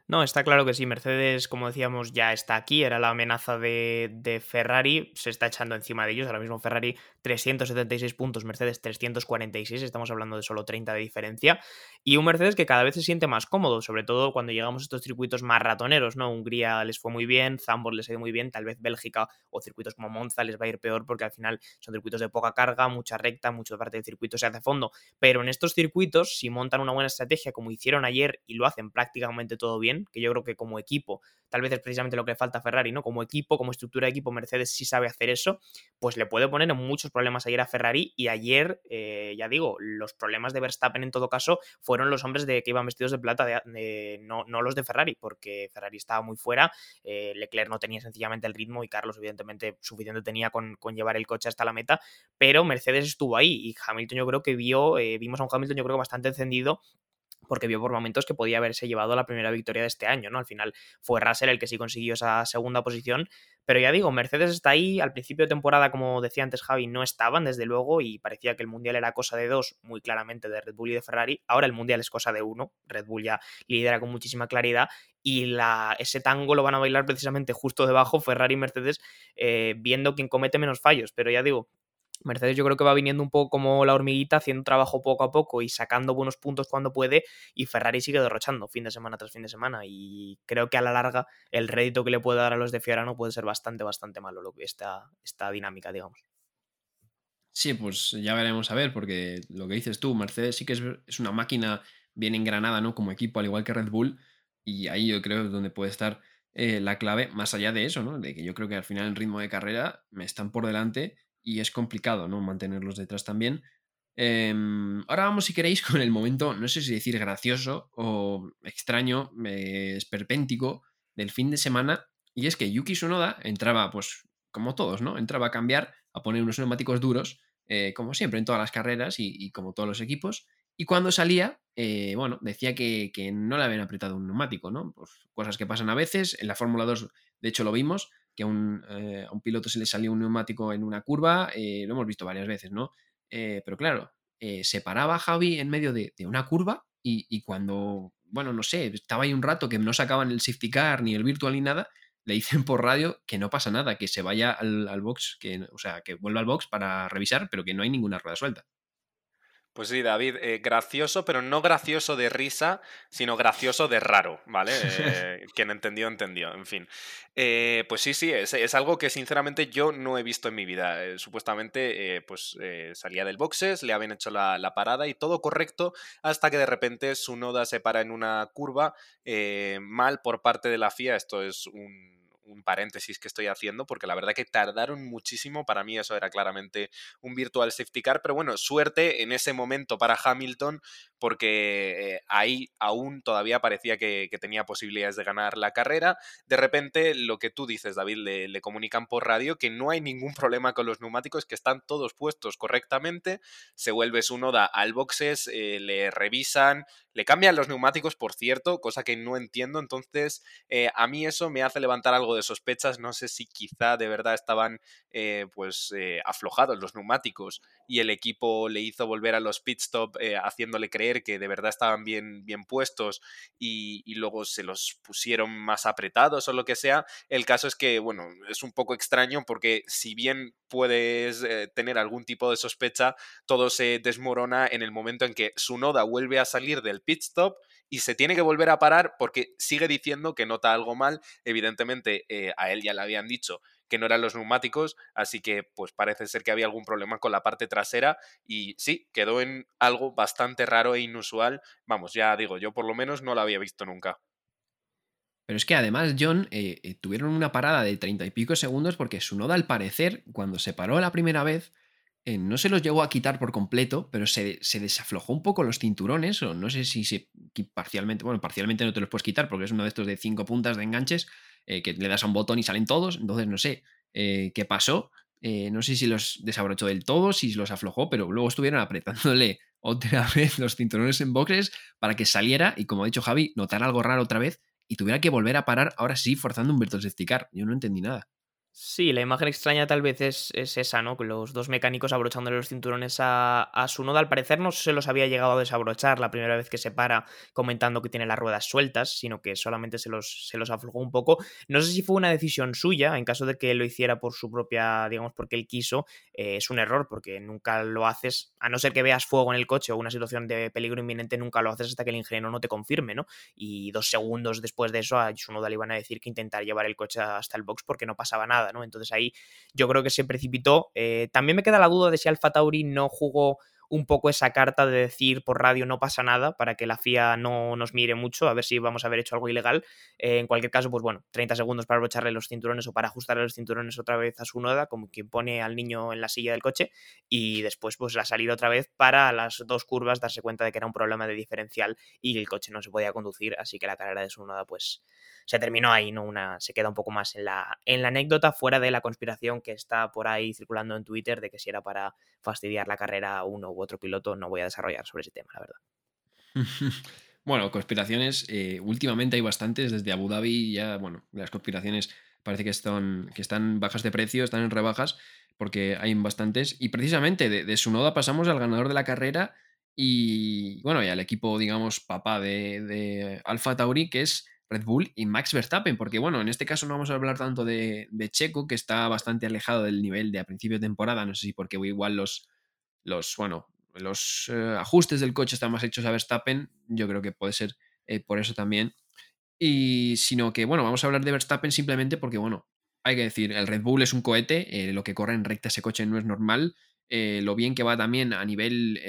No, está claro que sí. Mercedes, como decíamos, ya está aquí. Era la amenaza de, Ferrari. Se está echando encima de ellos. Ahora mismo Ferrari 376 puntos, Mercedes 346. Estamos hablando de solo 30 de diferencia. Y un Mercedes que cada vez se siente más cómodo, sobre todo cuando llegamos a estos circuitos más ratoneros, ¿no? Hungría les fue muy bien, Zambor les ha ido muy bien, tal vez Bélgica o circuitos como Monza les va a ir peor porque al final son circuitos de poca carga, mucha recta, mucha parte del circuito se hace fondo. Pero en estos circuitos, si montan una buena estrategia como hicieron ayer y lo hacen prácticamente todo bien, que yo creo que como equipo, tal vez es precisamente lo que le falta a Ferrari, ¿no? Como equipo, como estructura de equipo, Mercedes sí sabe hacer eso, pues le puede poner en muchos problemas ayer a Ferrari y ayer, eh, ya digo, los problemas de Verstappen en todo caso fueron los hombres de que iban vestidos de plata, no, no, los de Ferrari, porque Ferrari estaba muy fuera, eh, Leclerc no tenía sencillamente el ritmo y Carlos evidentemente suficiente tenía con, llevar el coche hasta la meta, pero Mercedes estuvo ahí y Hamilton yo creo que vio, eh, vimos a un Hamilton yo creo bastante encendido porque vio por momentos que podía haberse llevado la primera victoria de este año, ¿no? Al final fue Russell el que sí consiguió esa segunda posición, pero ya digo, Mercedes está ahí, al principio de temporada, como decía antes Javi, no estaban, desde luego, y parecía que el Mundial era cosa de dos, muy claramente de Red Bull y de Ferrari, ahora el Mundial es cosa de uno, Red Bull ya lidera con muchísima claridad, y ese tango lo van a bailar precisamente justo debajo Ferrari y Mercedes, eh, viendo quién comete menos fallos, pero ya digo, Mercedes yo creo que va viniendo un poco como la hormiguita, haciendo trabajo poco a poco y sacando buenos puntos cuando puede, y Ferrari sigue derrochando fin de semana tras fin de semana. Y creo que a la larga el rédito que le puede dar a los de Fiorano puede ser bastante, bastante malo lo que esta, esta dinámica, digamos. Sí, pues ya veremos a ver, porque lo que dices tú, Mercedes sí que es, una máquina bien engranada, ¿no? Como equipo, al igual que Red Bull, y ahí yo creo es donde puede estar eh, la clave, más allá de eso, ¿no? De que yo creo que al final el ritmo de carrera me están por delante y es complicado, ¿no? Mantenerlos detrás también. Em, ahora vamos, si queréis, con el momento, no sé si decir gracioso o extraño, esperpéntico del fin de semana. Y es que Yuki Tsunoda entraba, pues, como todos, ¿no? Entraba a cambiar, a poner unos neumáticos duros, eh, como siempre en todas las carreras y, como todos los equipos. Y cuando salía, eh, bueno, decía que, que, no le habían apretado un neumático, ¿no? Pues cosas que pasan a veces. En la Fórmula 2, de hecho, lo vimos que a un, eh, un, piloto se le salió un neumático en una curva, eh, lo hemos visto varias veces, ¿no? Eh, pero claro, se paraba Javi en medio de, una curva y, cuando, bueno, no sé, estaba ahí un rato que no sacaban el safety car ni el virtual ni nada, le dicen por radio que no pasa nada, que se vaya al, al box, que, o sea, que vuelva al box para revisar, pero que no hay ninguna rueda suelta. Pues sí, David, eh, gracioso, pero no gracioso de risa, sino gracioso de raro, ¿vale? Eh, quien entendió, entendió, en fin. Eh, pues sí, sí, es, algo que sinceramente yo no he visto en mi vida. supuestamente, pues salía del boxes, le habían hecho la, la, parada y todo correcto, hasta que de repente su noda se para en una curva mal por parte de la FIA. Esto es un un paréntesis que estoy haciendo, porque la verdad que tardaron muchísimo. Para mí eso era claramente un virtual safety car, pero bueno, suerte en ese momento para Hamilton, porque eh, ahí aún todavía parecía que, tenía posibilidades de ganar la carrera. De repente, lo que tú dices, David, le, comunican por radio que no hay ningún problema con los neumáticos, que están todos puestos correctamente. Se vuelve su noda al boxes, eh, le revisan, le cambian los neumáticos, por cierto, cosa que no entiendo. Entonces, eh, a mí eso me hace levantar algo de sospechas. No sé si quizá de verdad estaban eh, pues eh, aflojados los neumáticos y el equipo le hizo volver a los pit stop haciéndole creer que de verdad estaban bien, bien puestos y, y, luego se los pusieron más apretados o lo que sea. El caso es que, bueno, es un poco extraño porque si bien puedes tener algún tipo de sospecha, todo se desmorona en el momento en que su noda vuelve a salir del pit stop y se tiene que volver a parar porque sigue diciendo que nota algo mal. Evidentemente, eh, a él ya le habían dicho que no eran los neumáticos, así que pues parece ser que había algún problema con la parte trasera y sí, quedó en algo bastante raro e inusual. Vamos, ya digo, yo por lo menos no lo había visto nunca. Pero es que además, John, eh, eh, tuvieron una parada de treinta y pico segundos porque su noda, al parecer, cuando se paró la primera vez, eh, no se los llegó a quitar por completo, pero se, desaflojó un poco los cinturones, o no sé si se parcialmente, bueno, parcialmente no te los puedes quitar porque es uno de estos de cinco puntas de enganches eh, que le das a un botón y salen todos, entonces no sé eh, qué pasó, no sé si los desabrochó del todo, si los aflojó, pero luego estuvieron apretándole otra vez los cinturones en boxes para que saliera y como ha dicho Javi, notar algo raro otra vez y tuviera que volver a parar ahora sí forzando un car. Yo no entendí nada. Sí, la imagen extraña tal vez es, esa, ¿no? Con los dos mecánicos abrochando los cinturones a, a, su noda. Al parecer no se los había llegado a desabrochar la primera vez que se para comentando que tiene las ruedas sueltas, sino que solamente se los, se los aflojó un poco. No sé si fue una decisión suya, en caso de que lo hiciera por su propia, digamos, porque él quiso, eh, es un error, porque nunca lo haces, a no ser que veas fuego en el coche o una situación de peligro inminente, nunca lo haces hasta que el ingeniero no te confirme, ¿no? Y dos segundos después de eso a Tsunoda le iban a decir que intentar llevar el coche hasta el box porque no pasaba nada. Entonces ahí yo creo que se precipitó. Eh, también me queda la duda de si Alfa Tauri no jugó un poco esa carta de decir por radio no pasa nada para que la FIA no nos mire mucho, a ver si vamos a haber hecho algo ilegal. Eh, en cualquier caso, pues bueno, 30 segundos para abrocharle los cinturones o para ajustarle los cinturones otra vez a su noda, como quien pone al niño en la silla del coche, y después pues la salida otra vez para las dos curvas darse cuenta de que era un problema de diferencial y el coche no se podía conducir, así que la carrera de su noda pues se terminó ahí, ¿no? Una, se queda un poco más en la, en la anécdota, fuera de la conspiración que está por ahí circulando en Twitter de que si era para fastidiar la carrera uno u otro piloto, no voy a desarrollar sobre ese tema, la verdad. bueno, conspiraciones, eh, últimamente hay bastantes, desde Abu Dhabi ya, bueno, las conspiraciones parece que están, que están bajas de precio, están en rebajas, porque hay bastantes. Y precisamente de, su noda pasamos al ganador de la carrera y, bueno, y al equipo, digamos, papá de, de Alfa Tauri, que es Red Bull y Max Verstappen, porque bueno, en este caso no vamos a hablar tanto de, Checo, que está bastante alejado del nivel de a principio de temporada, no sé si porque igual los, los bueno, los eh, ajustes del coche están más hechos a Verstappen, yo creo que puede ser eh, por eso también, y sino que bueno, vamos a hablar de Verstappen simplemente porque bueno, hay que decir, el Red Bull es un cohete, eh, lo que corre en recta ese coche no es normal, lo bien que va también a nivel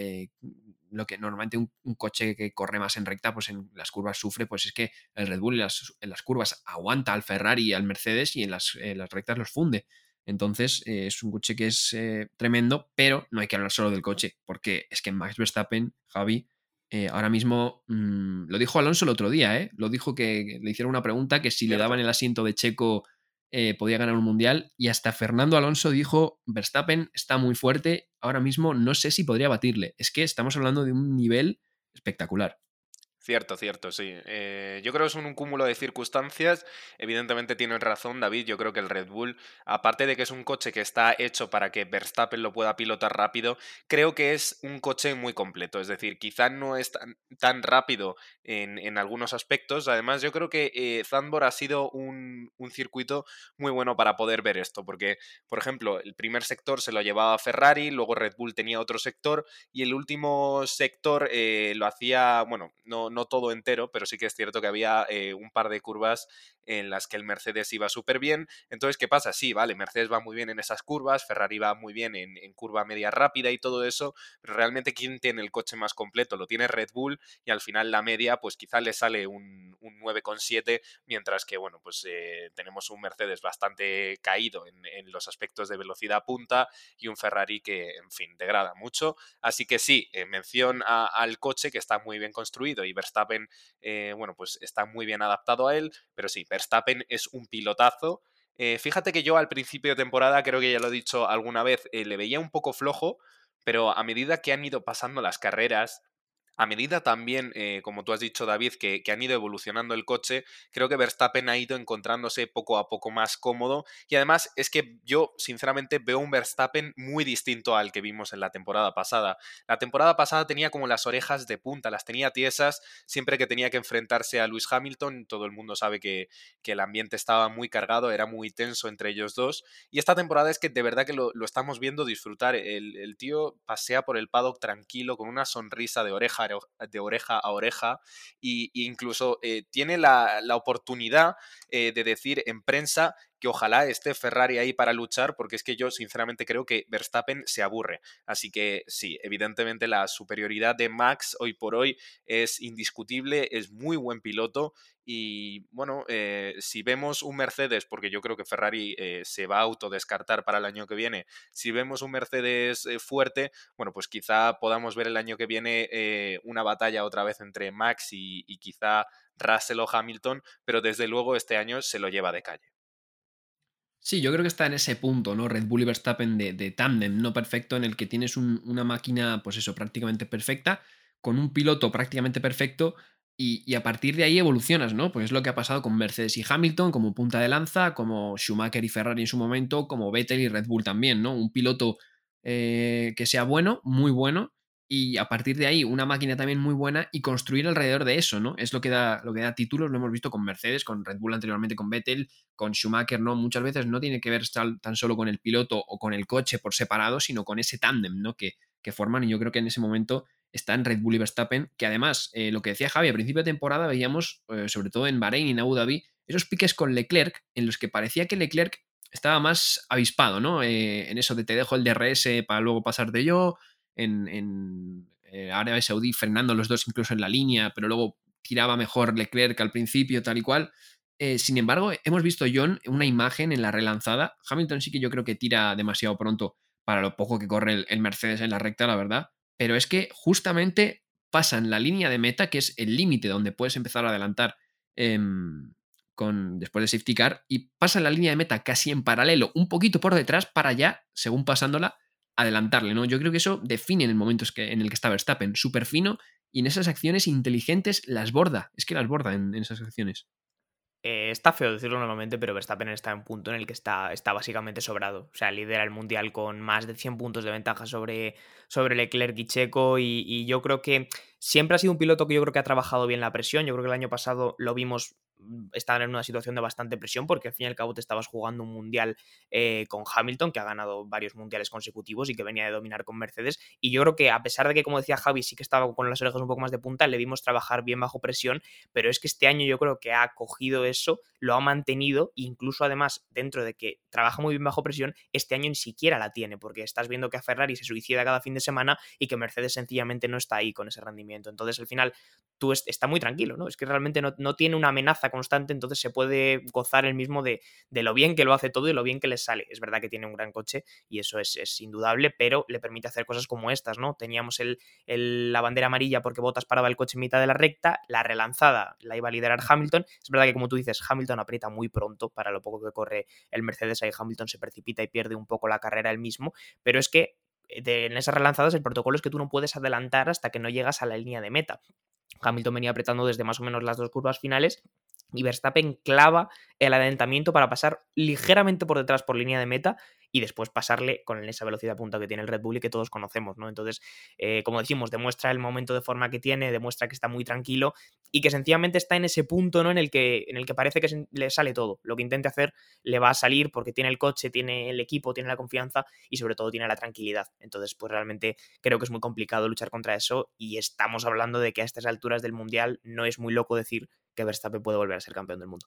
lo que normalmente un, coche que corre más en recta, pues en las curvas sufre, pues es que el Red Bull en las, curvas aguanta al Ferrari y al Mercedes y en las, rectas los funde. Entonces eh, es un coche que es eh, tremendo, pero no hay que hablar solo del coche, porque es que Max Verstappen, Javi, eh, ahora mismo mm, lo dijo Alonso el otro día, lo dijo que le hicieron una pregunta que si le daban el asiento de Checo podía ganar un mundial. Y hasta Fernando Alonso dijo, Verstappen está muy fuerte, ahora mismo no sé si podría batirle. Es que estamos hablando de un nivel espectacular. Cierto, cierto, sí. Eh, yo creo que es un, cúmulo de circunstancias. Evidentemente tienes razón, David. Yo creo que el Red Bull, aparte de que es un coche que está hecho para que Verstappen lo pueda pilotar rápido, creo que es un coche muy completo. Es decir, quizá no es tan, rápido en, algunos aspectos. Además, yo creo que eh, Zandvoort ha sido un, circuito muy bueno para poder ver esto. Porque, por ejemplo, el primer sector se lo llevaba Ferrari, luego Red Bull tenía otro sector y el último sector eh, lo hacía, bueno, no no todo entero, pero sí que es cierto que había eh, un par de curvas en las que el Mercedes iba súper bien. Entonces, ¿qué pasa? Sí, vale, Mercedes va muy bien en esas curvas, Ferrari va muy bien en, curva media rápida y todo eso, pero realmente ¿quién tiene el coche más completo? Lo tiene Red Bull y al final la media, pues quizá le sale un, un 9,7, mientras que, bueno, pues eh, tenemos un Mercedes bastante caído en, los aspectos de velocidad punta y un Ferrari que, en fin, degrada mucho. Así que sí, eh, mención al coche que está muy bien construido y Verstappen, eh, bueno, pues está muy bien adaptado a él, pero sí, Verstappen es un pilotazo. Eh, fíjate que yo al principio de temporada, creo que ya lo he dicho alguna vez, eh, le veía un poco flojo, pero a medida que han ido pasando las carreras, a medida también, eh, como tú has dicho, David, que, han ido evolucionando el coche, creo que Verstappen ha ido encontrándose poco a poco más cómodo. Y además es que yo, sinceramente, veo un Verstappen muy distinto al que vimos en la temporada pasada. La temporada pasada tenía como las orejas de punta, las tenía tiesas siempre que tenía que enfrentarse a Lewis Hamilton. Todo el mundo sabe que, el ambiente estaba muy cargado, era muy tenso entre ellos dos. Y esta temporada es que de verdad que lo, estamos viendo disfrutar. El, el tío pasea por el paddock tranquilo, con una sonrisa de oreja de oreja a oreja e incluso eh, tiene la, oportunidad eh, de decir en prensa que ojalá esté Ferrari ahí para luchar, porque es que yo sinceramente creo que Verstappen se aburre. Así que sí, evidentemente la superioridad de Max hoy por hoy es indiscutible, es muy buen piloto y bueno, eh, si vemos un Mercedes, porque yo creo que Ferrari eh, se va a autodescartar para el año que viene, si vemos un Mercedes eh, fuerte, bueno, pues quizá podamos ver el año que viene una batalla otra vez entre Max y, y quizá Russell o Hamilton, pero desde luego este año se lo lleva de calle. Sí, yo creo que está en ese punto, ¿no? Red Bull y Verstappen de, de tándem no perfecto, en el que tienes una máquina, pues eso, prácticamente perfecta, con un piloto prácticamente perfecto, Y, a partir de ahí evolucionas, ¿no? Pues es lo que ha pasado con Mercedes y Hamilton como punta de lanza, como Schumacher y Ferrari en su momento, como Vettel y Red Bull también, ¿no? Un piloto eh, que sea bueno, muy bueno, y a partir de ahí una máquina también muy buena y construir alrededor de eso, ¿no? Es lo que da, lo que da títulos, lo hemos visto con Mercedes, con Red Bull anteriormente, con Vettel, con Schumacher, ¿no? Muchas veces no tiene que ver tan solo con el piloto o con el coche por separado, sino con ese tándem, ¿no? Que, que forman y yo creo que en ese momento está en Red Bull y Verstappen, que además, eh, lo que decía Javi, a principio de temporada veíamos, eh, sobre todo en Bahrein y en Abu Dhabi, esos piques con Leclerc, en los que parecía que Leclerc estaba más avispado, ¿no? Eh, en eso de te dejo el DRS para luego pasarte yo, en, en Arabia Saudí frenando los dos incluso en la línea, pero luego tiraba mejor Leclerc al principio, tal y cual. sin embargo, hemos visto, John, una imagen en la relanzada. Hamilton sí que yo creo que tira demasiado pronto para lo poco que corre el Mercedes en la recta, la verdad pero es que justamente pasan la línea de meta, que es el límite donde puedes empezar a adelantar em, con, después de safety car, y pasan la línea de meta casi en paralelo, un poquito por detrás, para ya, según pasándola, adelantarle, ¿no? Yo creo que eso define en el momento en el que está Verstappen, súper fino, y en esas acciones inteligentes las borda, es que las borda en esas acciones. Eh, está feo decirlo normalmente, pero Verstappen está en un punto en el que está, está básicamente sobrado. O sea, lidera el mundial con más de 100 puntos de ventaja sobre, sobre Leclerc y Checo. Y, y, yo creo que siempre ha sido un piloto que yo creo que ha trabajado bien la presión. Yo creo que el año pasado lo vimos Mm, estar en una situación de bastante presión porque al fin y al cabo te estabas jugando un mundial eh, con Hamilton que ha ganado varios mundiales consecutivos y que venía de dominar con Mercedes. Y yo creo que a pesar de que como decía Javi sí que estaba con las orejas un poco más de punta le vimos trabajar bien bajo presión pero es que este año yo creo que ha cogido eso lo ha mantenido incluso además dentro de que trabaja muy bien bajo presión este año ni siquiera la tiene porque estás viendo que a Ferrari se suicida cada fin de semana y que Mercedes sencillamente no está ahí con ese rendimiento. Entonces al final tú está muy tranquilo no es que realmente no, no tiene una amenaza constante, entonces se puede gozar el mismo de, lo bien que lo hace todo y lo bien que le sale. Es verdad que tiene un gran coche y eso es, indudable, pero le permite hacer cosas como estas, ¿no? Teníamos el, la bandera amarilla porque Botas paraba el coche en mitad de la recta, la relanzada la iba a liderar Hamilton. Es verdad que como tú dices, Hamilton aprieta muy pronto para lo poco que corre el Mercedes, ahí Hamilton se precipita y pierde un poco la carrera él mismo, pero es que eh, en esas relanzadas el protocolo es que tú no puedes adelantar hasta que no llegas a la línea de meta. Hamilton venía apretando desde más o menos las dos curvas finales y Verstappen clava el adelantamiento para pasar ligeramente por detrás por línea de meta y después pasarle con esa velocidad punta que tiene el Red Bull y que todos conocemos, ¿no? Entonces, eh, como decimos, demuestra el momento de forma que tiene, demuestra que está muy tranquilo y que sencillamente está en ese punto, ¿no? En el que, en el que parece que le sale todo. Lo que intente hacer le va a salir porque tiene el coche, tiene el equipo, tiene la confianza y sobre todo tiene la tranquilidad. Entonces, pues realmente creo que es muy complicado luchar contra eso y estamos hablando de que a estas alturas del Mundial no es muy loco decir que Verstappen puede volver a ser campeón del mundo.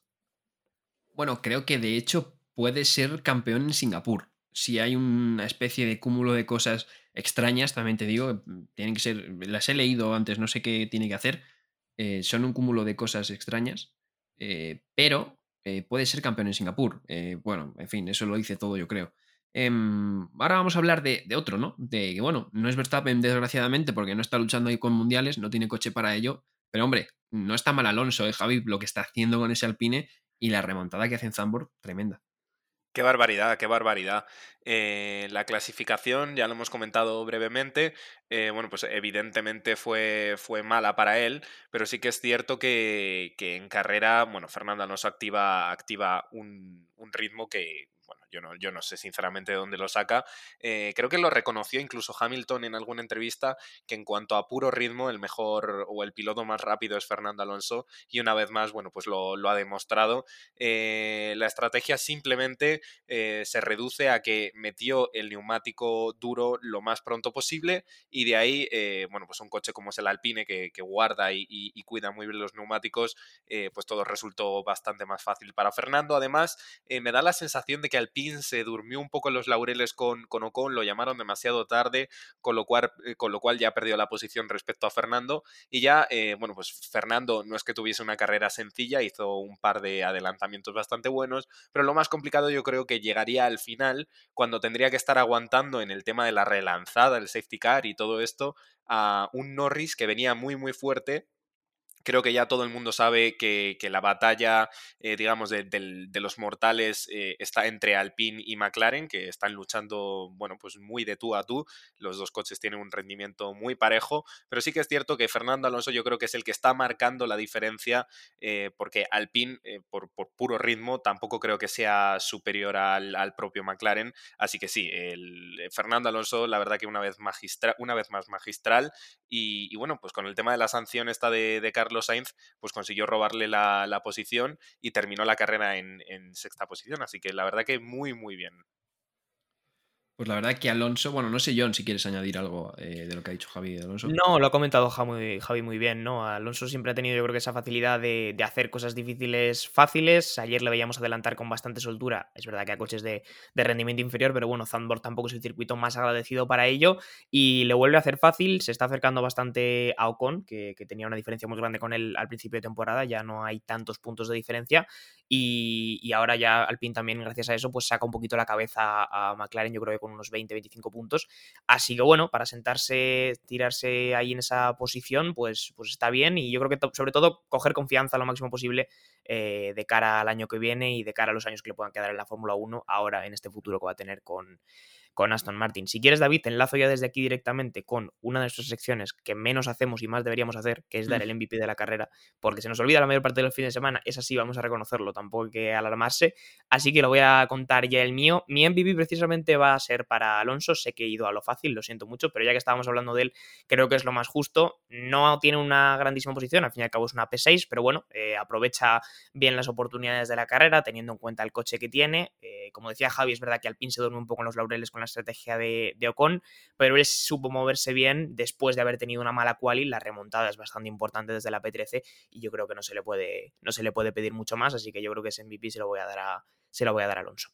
Bueno, creo que de hecho puede ser campeón en Singapur si hay una especie de cúmulo de cosas extrañas, también te digo, tienen que ser, las he leído antes, no sé qué tiene que hacer, eh, son un cúmulo de cosas extrañas, eh, pero eh, puede ser campeón en Singapur. bueno, en fin, eso lo dice todo, yo creo. Em, ahora vamos a hablar de, de, otro, ¿no? De que, bueno, no es Verstappen, desgraciadamente, porque no está luchando ahí con mundiales, no tiene coche para ello, pero hombre, no está mal Alonso, ¿eh, Javi? Lo que está haciendo con ese Alpine y la remontada que hace en Zambor, tremenda. Qué barbaridad, qué barbaridad. Eh, la clasificación, ya lo hemos comentado brevemente, eh, bueno, pues evidentemente fue, fue mala para él, pero sí que es cierto que, que en carrera, bueno, Fernando Alonso activa, activa un, un ritmo que, bueno, yo no, yo no sé sinceramente de dónde lo saca. Eh, creo que lo reconoció incluso Hamilton en alguna entrevista, que en cuanto a puro ritmo, el mejor o el piloto más rápido es Fernando Alonso, y una vez más, bueno, pues lo, ha demostrado. Eh, la estrategia simplemente eh, se reduce a que metió el neumático duro lo más pronto posible, y de ahí, bueno, pues un coche como es el Alpine, que, guarda y, y, cuida muy bien los neumáticos, pues todo resultó bastante más fácil para Fernando. Además, me da la sensación de que Alpine se durmió un poco en los laureles con, con Ocon, lo llamaron demasiado tarde, con lo, cual, eh, con lo cual ya perdió la posición respecto a Fernando. Y ya, eh, bueno, pues Fernando no es que tuviese una carrera sencilla, hizo un par de adelantamientos bastante buenos, pero lo más complicado yo creo que llegaría al final, cuando tendría que estar aguantando en el tema de la relanzada, el safety car y todo esto, a un Norris que venía muy, muy fuerte Creo que ya todo el mundo sabe que, la batalla, eh, digamos, de, los mortales eh, está entre Alpine y McLaren, que están luchando, bueno, pues muy de tú a tú. Los dos coches tienen un rendimiento muy parejo, pero sí que es cierto que Fernando Alonso yo creo que es el que está marcando la diferencia, eh, porque Alpine, por, puro ritmo, tampoco creo que sea superior al, propio McLaren. Así que sí, el, Fernando Alonso, la verdad que una vez, magistra, una vez más magistral. Y, bueno, pues con el tema de la sanción esta de, Carlos Sainz, pues consiguió robarle la, posición y terminó la carrera en, sexta posición. Así que la verdad que muy, muy bien. Pues la verdad que Alonso, bueno, no sé John si quieres añadir algo eh, de lo que ha dicho Javi de Alonso. No, lo ha comentado Javi muy bien, ¿no? Alonso siempre ha tenido yo creo que esa facilidad de, hacer cosas difíciles fáciles. Ayer le veíamos adelantar con bastante soltura. Es verdad que a coches de, rendimiento inferior, pero bueno, Zandvoort tampoco es el circuito más agradecido para ello y le vuelve a hacer fácil. Se está acercando bastante a Ocon, que, tenía una diferencia muy grande con él al principio de temporada. Ya no hay tantos puntos de diferencia y, y ahora ya Alpine también, gracias a eso, pues saca un poquito la cabeza a McLaren. Yo creo que unos 20-25 puntos. Así que bueno, para sentarse, tirarse ahí en esa posición, pues, pues está bien. Y yo creo que sobre todo coger confianza lo máximo posible eh, de cara al año que viene y de cara a los años que le puedan quedar en la Fórmula 1 ahora en este futuro que va a tener con, con Aston Martin. Si quieres, David, te enlazo ya desde aquí directamente con una de nuestras secciones que menos hacemos y más deberíamos hacer, que es dar el MVP de la carrera, porque se nos olvida la mayor parte de los fines de semana, es así, vamos a reconocerlo, tampoco hay que alarmarse. Así que lo voy a contar ya el mío. Mi MVP precisamente va a ser para Alonso, sé que he ido a lo fácil, lo siento mucho, pero ya que estábamos hablando de él, creo que es lo más justo. No tiene una grandísima posición, al fin y al cabo es una P6, pero bueno, eh, aprovecha bien las oportunidades de la carrera, teniendo en cuenta el coche que tiene. Eh, como decía Javi, es verdad que Alpine se duerme un poco en los laureles con la estrategia de, Ocon, pero él supo moverse bien después de haber tenido una mala quali. La remontada es bastante importante desde la P13 y yo creo que no se le puede, no se le puede pedir mucho más, así que yo creo que ese MVP se lo voy a dar a, se lo voy a dar a Alonso.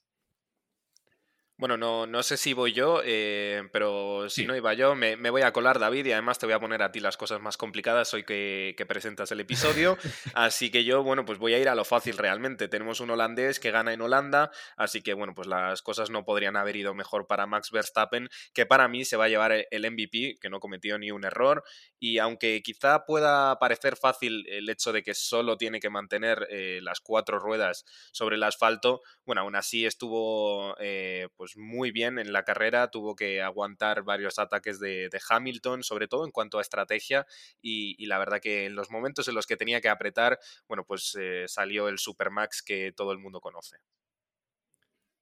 Bueno, no, no sé si voy yo, eh, pero si no iba yo, me, voy a colar, David, y además te voy a poner a ti las cosas más complicadas hoy que, presentas el episodio. así que yo, bueno, pues voy a ir a lo fácil realmente. Tenemos un holandés que gana en Holanda, así que, bueno, pues las cosas no podrían haber ido mejor para Max Verstappen, que para mí se va a llevar el MVP, que no cometió ni un error. Y aunque quizá pueda parecer fácil el hecho de que solo tiene que mantener eh, las cuatro ruedas sobre el asfalto, bueno, aún así estuvo. Eh, pues pues, muy bien en la carrera, tuvo que aguantar varios ataques de, Hamilton, sobre todo en cuanto a estrategia, y, la verdad que en los momentos en los que tenía que apretar, bueno, pues eh, salió el Supermax que todo el mundo conoce.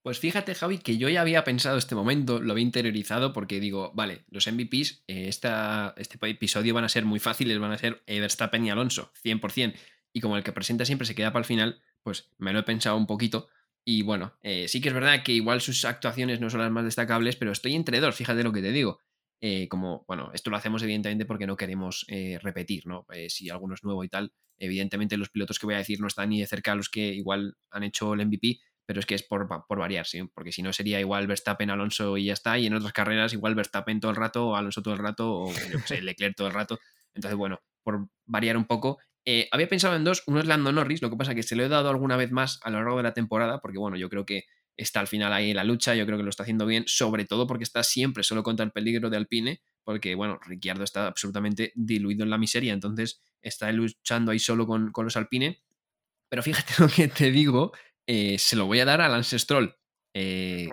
Pues fíjate, Javi, que yo ya había pensado este momento, lo había interiorizado porque digo, vale, los MVPs, eh, esta, este episodio van a ser muy fáciles, van a ser Verstappen y Alonso, 100%. Y como el que presenta siempre se queda para el final, pues me lo he pensado un poquito y bueno, eh, sí que es verdad que igual sus actuaciones no son las más destacables, pero estoy entre dos, fíjate lo que te digo. Eh, como, bueno, esto lo hacemos evidentemente porque no queremos eh, repetir, ¿no? si alguno es nuevo y tal, evidentemente los pilotos que voy a decir no están ni de cerca a los que igual han hecho el MVP, pero es que es por, por variar, ¿sí? Porque si no sería igual Verstappen, Alonso y ya está, y en otras carreras igual Verstappen todo el rato, o Alonso todo el rato, o yo sé, Leclerc todo el rato. Entonces, bueno, por variar un poco, eh, había pensado en dos, uno es Lando Norris, lo que pasa que se lo he dado alguna vez más a lo largo de la temporada, porque bueno, yo creo que está al final ahí en la lucha, yo creo que lo está haciendo bien, sobre todo porque está siempre solo contra el peligro de Alpine, porque bueno, Ricciardo está absolutamente diluido en la miseria, entonces está luchando ahí solo con, los Alpine. Pero fíjate lo que te digo, eh, se lo voy a dar al Lance Stroll. Eh,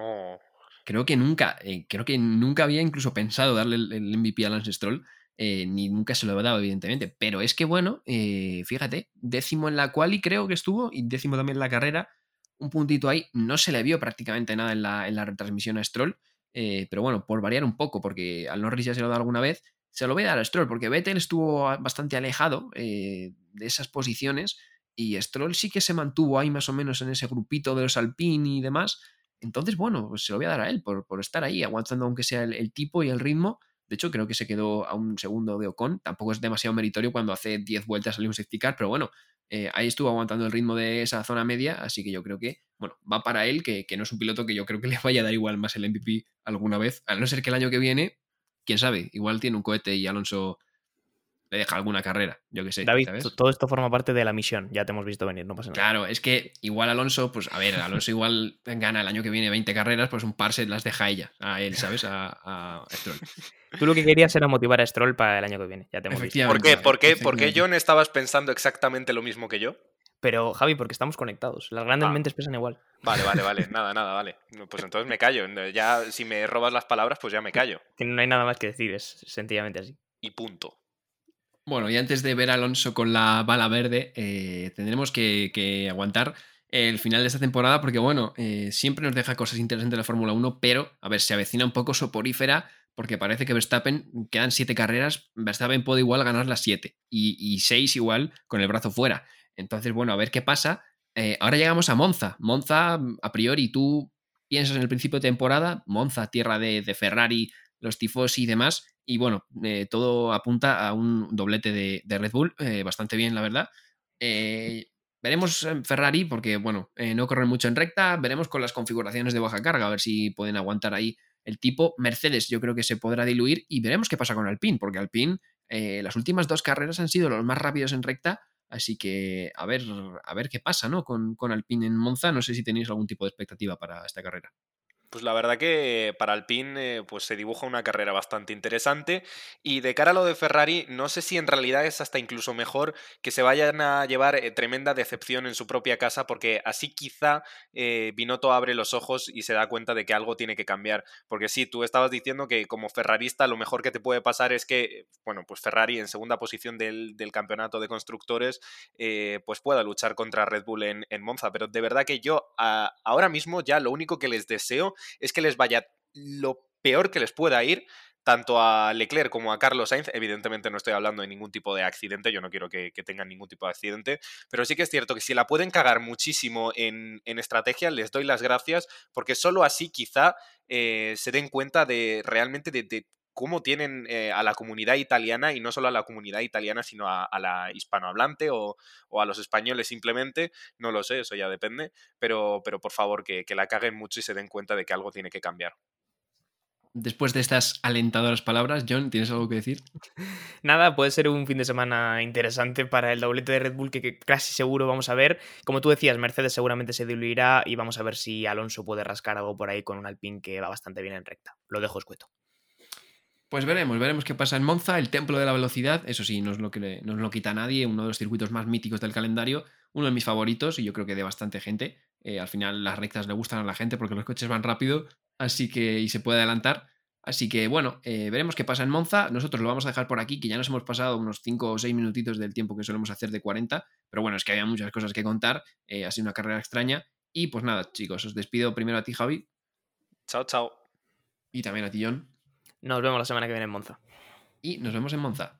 creo que nunca, creo que nunca había incluso pensado darle el, el MVP al Lance Stroll. Eh, ni nunca se lo dado, evidentemente. Pero es que, bueno, eh, fíjate, décimo en la cual y creo que estuvo, y décimo también en la carrera, un puntito ahí. No se le vio prácticamente nada en la, en la retransmisión a Stroll, eh, pero bueno, por variar un poco, porque al Norris ya se lo da alguna vez, se lo voy a dar a Stroll, porque Vettel estuvo bastante alejado de esas posiciones y Stroll sí que se mantuvo ahí más o menos en ese grupito de los Alpine y demás. Entonces, bueno, pues se lo voy a dar a él por, por estar ahí, aguantando aunque sea el tipo y el ritmo de hecho, creo que se quedó a un segundo de Ocon. Tampoco es demasiado meritorio cuando hace 10 vueltas al un safety car, pero bueno, eh, ahí estuvo aguantando el ritmo de esa zona media, así que yo creo que, bueno, va para él, que, no es un piloto que yo creo que le vaya a dar igual más el MVP alguna vez, a no ser que el año que viene, quién sabe, igual tiene un cohete y Alonso le deja alguna carrera, yo que sé. David, todo esto forma parte de la misión. Ya te hemos visto venir, no pasa nada. Claro, es que igual Alonso, pues a ver, Alonso igual gana el año que viene 20 carreras, pues un par se las deja ella, a él, ¿sabes? A, a Stroll. Tú lo que querías era motivar a Stroll para el año que viene. Ya te hemos visto. ¿Por qué? ¿Por qué, ¿Por qué. John, estabas pensando exactamente lo mismo que yo? Pero, Javi, porque estamos conectados. Las grandes Ah. mentes pesan igual. Vale, vale, vale. Nada, nada, vale. Pues entonces me callo. Ya, si me robas las palabras, pues ya me callo. Que No hay nada más que decir, es sencillamente así. Y punto. Bueno, y antes de ver Alonso con la bala verde, eh, tendremos que, aguantar el final de esta temporada porque, bueno, eh, siempre nos deja cosas interesantes la Fórmula 1, pero, a ver, se avecina un poco soporífera porque parece que Verstappen, quedan siete carreras, Verstappen puede igual ganar las siete y, seis igual con el brazo fuera. Entonces, bueno, a ver qué pasa. Eh, ahora llegamos a Monza. Monza, a priori, tú piensas en el principio de temporada, Monza, tierra de, de Ferrari, los tifosi y demás, y bueno, eh, todo apunta a un doblete de, Red Bull, eh, bastante bien, la verdad. Eh, veremos en Ferrari, porque bueno, no corren mucho en recta, veremos con las configuraciones de baja carga, a ver si pueden aguantar ahí el tipo. Mercedes yo creo que se podrá diluir y veremos qué pasa con Alpine, porque Alpine las últimas dos carreras han sido los más rápidos en recta, así que a ver, a ver qué pasa ¿no? con, con Alpine en Monza, no sé si tenéis algún tipo de expectativa para esta carrera. Pues la verdad que para Alpine eh, pues se dibuja una carrera bastante interesante y de cara a lo de Ferrari no sé si en realidad es hasta incluso mejor que se vayan a llevar eh, tremenda decepción en su propia casa porque así quizá eh, Binotto abre los ojos y se da cuenta de que algo tiene que cambiar. Porque sí, tú estabas diciendo que como ferrarista lo mejor que te puede pasar es que bueno pues Ferrari en segunda posición del, del campeonato de constructores eh, pues pueda luchar contra Red Bull en, en Monza. Pero de verdad que yo a, ahora mismo ya lo único que les deseo es que les vaya lo peor que les pueda ir, tanto a Leclerc como a Carlos Sainz. Evidentemente no estoy hablando de ningún tipo de accidente, yo no quiero que, que tengan ningún tipo de accidente, pero sí que es cierto que si la pueden cagar muchísimo en, en estrategia, les doy las gracias, porque solo así quizá eh, se den cuenta de realmente de, de cómo tienen eh, a la comunidad italiana y no solo a la comunidad italiana, sino a, a la hispanohablante o, o, a los españoles simplemente, no lo sé, eso ya depende, pero, pero por favor que, que, la caguen mucho y se den cuenta de que algo tiene que cambiar. Después de estas alentadoras palabras, John, ¿tienes algo que decir? Nada, puede ser un fin de semana interesante para el doblete de Red Bull que, que, casi seguro vamos a ver. Como tú decías, Mercedes seguramente se diluirá y vamos a ver si Alonso puede rascar algo por ahí con un Alpine que va bastante bien en recta. Lo dejo escueto. Pues veremos, veremos qué pasa en Monza, el templo de la velocidad, eso sí, no es lo que le, no lo quita nadie, uno de los circuitos más míticos del calendario, uno de mis favoritos y yo creo que de bastante gente. Eh, al final las rectas le gustan a la gente porque los coches van rápido, así que y se puede adelantar. Así que bueno, eh, veremos qué pasa en Monza. Nosotros lo vamos a dejar por aquí, que ya nos hemos pasado unos 5 o 6 minutitos del tiempo que solemos hacer de 40, pero bueno, es que había muchas cosas que contar, eh, ha sido una carrera extraña. Y pues nada, chicos, os despido primero a ti, Javi. Chao, chao. Y también a ti, John. Nos vemos la semana que viene en Monza. Y nos vemos en Monza.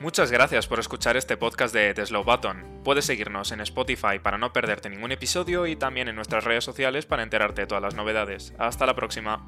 Muchas gracias por escuchar este podcast de The Slow Button. Puedes seguirnos en Spotify para no perderte ningún episodio y también en nuestras redes sociales para enterarte de todas las novedades. Hasta la próxima.